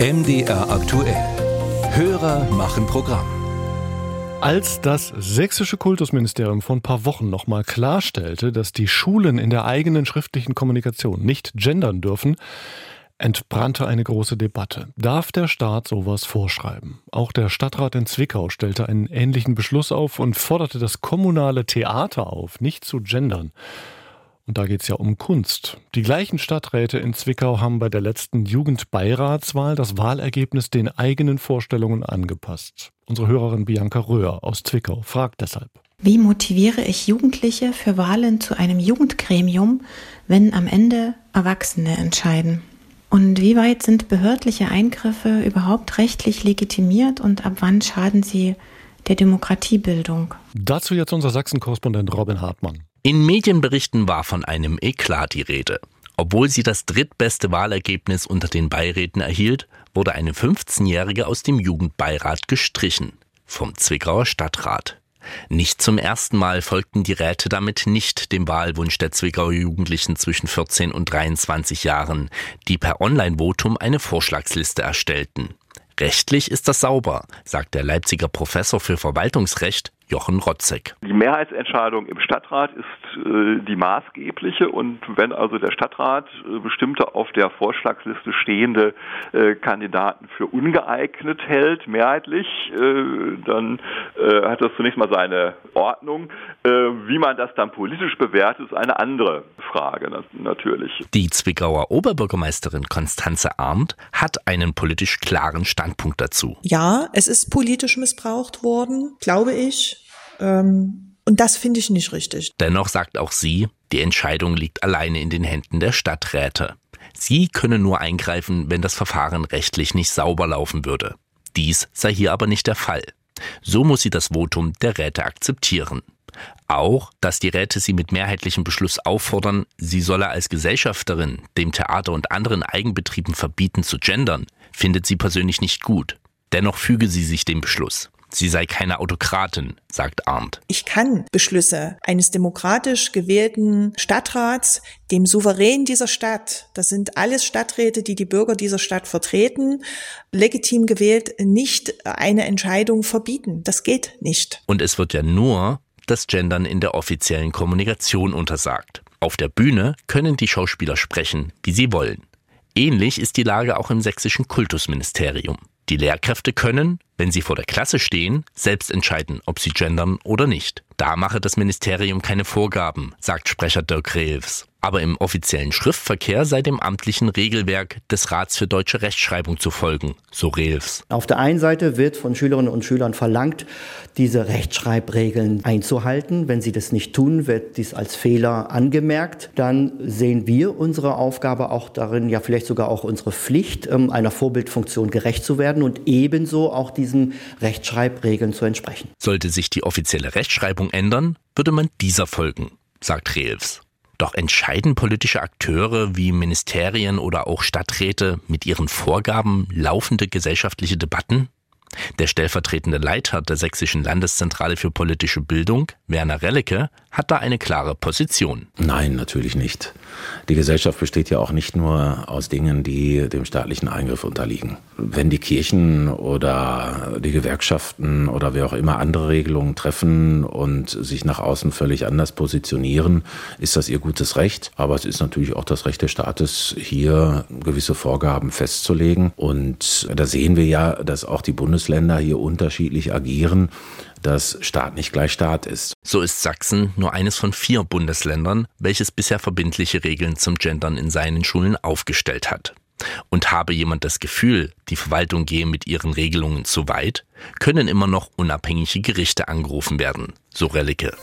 MDR aktuell. Hörer machen Programm. Als das sächsische Kultusministerium vor ein paar Wochen nochmal klarstellte, dass die Schulen in der eigenen schriftlichen Kommunikation nicht gendern dürfen, entbrannte eine große Debatte. Darf der Staat sowas vorschreiben? Auch der Stadtrat in Zwickau stellte einen ähnlichen Beschluss auf und forderte das kommunale Theater auf, nicht zu gendern. Und da geht es ja um Kunst. Die gleichen Stadträte in Zwickau haben bei der letzten Jugendbeiratswahl das Wahlergebnis den eigenen Vorstellungen angepasst. Unsere Hörerin Bianca Röhr aus Zwickau fragt deshalb. Wie motiviere ich Jugendliche für Wahlen zu einem Jugendgremium, wenn am Ende Erwachsene entscheiden? Und wie weit sind behördliche Eingriffe überhaupt rechtlich legitimiert und ab wann schaden sie der Demokratiebildung? Dazu jetzt unser Sachsen-Korrespondent Robin Hartmann. In Medienberichten war von einem Eklat die Rede. Obwohl sie das drittbeste Wahlergebnis unter den Beiräten erhielt, wurde eine 15-Jährige aus dem Jugendbeirat gestrichen. Vom Zwickauer Stadtrat. Nicht zum ersten Mal folgten die Räte damit nicht dem Wahlwunsch der Zwickauer Jugendlichen zwischen 14 und 23 Jahren, die per Online-Votum eine Vorschlagsliste erstellten. Rechtlich ist das sauber, sagt der Leipziger Professor für Verwaltungsrecht Jochen Rotzek. Die Mehrheitsentscheidung im Stadtrat ist äh, die maßgebliche und wenn also der Stadtrat äh, bestimmte auf der Vorschlagsliste stehende äh, Kandidaten für ungeeignet hält, mehrheitlich, äh, dann äh, hat das zunächst mal seine Ordnung. Äh, wie man das dann politisch bewertet, ist eine andere Frage natürlich. Die Zwickauer Oberbürgermeisterin Konstanze Arndt hat einen politisch klaren Standpunkt dazu. Ja, es ist politisch missbraucht worden, glaube ich. Ähm, und das finde ich nicht richtig. Dennoch sagt auch sie, die Entscheidung liegt alleine in den Händen der Stadträte. Sie können nur eingreifen, wenn das Verfahren rechtlich nicht sauber laufen würde. Dies sei hier aber nicht der Fall. So muss sie das Votum der Räte akzeptieren. Auch, dass die Räte sie mit mehrheitlichem Beschluss auffordern, sie solle als Gesellschafterin dem Theater und anderen Eigenbetrieben verbieten zu gendern, findet sie persönlich nicht gut. Dennoch füge sie sich dem Beschluss. Sie sei keine Autokratin, sagt Arndt. Ich kann Beschlüsse eines demokratisch gewählten Stadtrats, dem Souverän dieser Stadt, das sind alles Stadträte, die die Bürger dieser Stadt vertreten, legitim gewählt, nicht eine Entscheidung verbieten. Das geht nicht. Und es wird ja nur das Gendern in der offiziellen Kommunikation untersagt. Auf der Bühne können die Schauspieler sprechen, wie sie wollen. Ähnlich ist die Lage auch im sächsischen Kultusministerium. Die Lehrkräfte können, wenn sie vor der Klasse stehen, selbst entscheiden, ob sie gendern oder nicht. Da mache das Ministerium keine Vorgaben, sagt Sprecher Dirk Reeves. Aber im offiziellen Schriftverkehr sei dem amtlichen Regelwerk des Rats für deutsche Rechtschreibung zu folgen, so Reeves. Auf der einen Seite wird von Schülerinnen und Schülern verlangt, diese Rechtschreibregeln einzuhalten. Wenn sie das nicht tun, wird dies als Fehler angemerkt. Dann sehen wir unsere Aufgabe auch darin, ja vielleicht sogar auch unsere Pflicht, ähm, einer Vorbildfunktion gerecht zu werden und ebenso auch diesen Rechtschreibregeln zu entsprechen. Sollte sich die offizielle Rechtschreibung ändern, würde man dieser folgen, sagt Reeves. Doch entscheiden politische Akteure wie Ministerien oder auch Stadträte mit ihren Vorgaben laufende gesellschaftliche Debatten? Der stellvertretende Leiter der Sächsischen Landeszentrale für politische Bildung, Werner Rellecke, hat da eine klare Position. Nein, natürlich nicht. Die Gesellschaft besteht ja auch nicht nur aus Dingen, die dem staatlichen Eingriff unterliegen. Wenn die Kirchen oder die Gewerkschaften oder wer auch immer andere Regelungen treffen und sich nach außen völlig anders positionieren, ist das ihr gutes Recht. Aber es ist natürlich auch das Recht des Staates, hier gewisse Vorgaben festzulegen. Und da sehen wir ja, dass auch die Bundesländer hier unterschiedlich agieren dass Staat nicht gleich Staat ist. So ist Sachsen nur eines von vier Bundesländern, welches bisher verbindliche Regeln zum Gendern in seinen Schulen aufgestellt hat. Und habe jemand das Gefühl, die Verwaltung gehe mit ihren Regelungen zu weit, können immer noch unabhängige Gerichte angerufen werden, so Relicke.